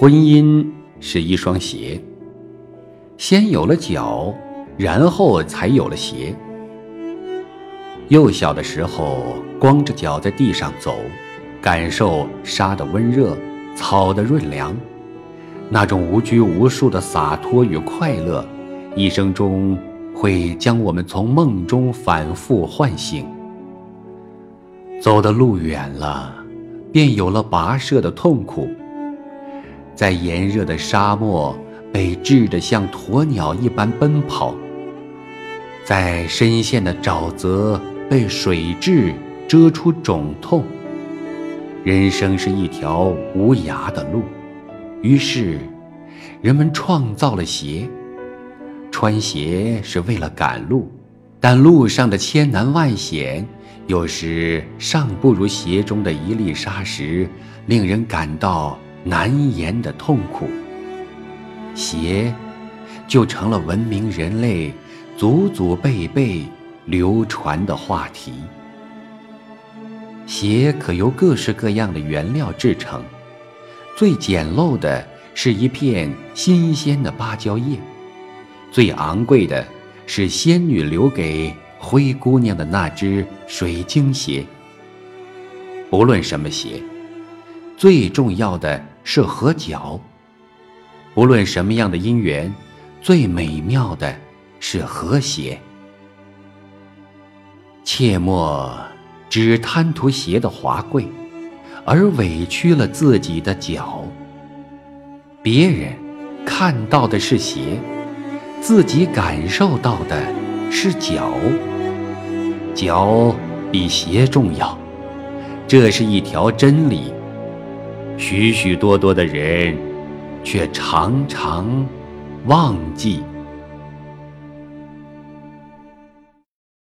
婚姻是一双鞋，先有了脚，然后才有了鞋。幼小的时候，光着脚在地上走，感受沙的温热，草的润凉，那种无拘无束的洒脱与快乐，一生中会将我们从梦中反复唤醒。走的路远了，便有了跋涉的痛苦。在炎热的沙漠，被炙得像鸵鸟一般奔跑；在深陷的沼泽，被水蛭蛰出肿痛。人生是一条无涯的路，于是，人们创造了鞋。穿鞋是为了赶路，但路上的千难万险，有时尚不如鞋中的一粒沙石，令人感到。难言的痛苦，鞋就成了文明人类祖祖辈辈流传的话题。鞋可由各式各样的原料制成，最简陋的是一片新鲜的芭蕉叶，最昂贵的是仙女留给灰姑娘的那只水晶鞋。不论什么鞋。最重要的是合脚。不论什么样的姻缘，最美妙的是和谐。切莫只贪图鞋的华贵，而委屈了自己的脚。别人看到的是鞋，自己感受到的是脚。脚比鞋重要，这是一条真理。许许多多的人，却常常忘记。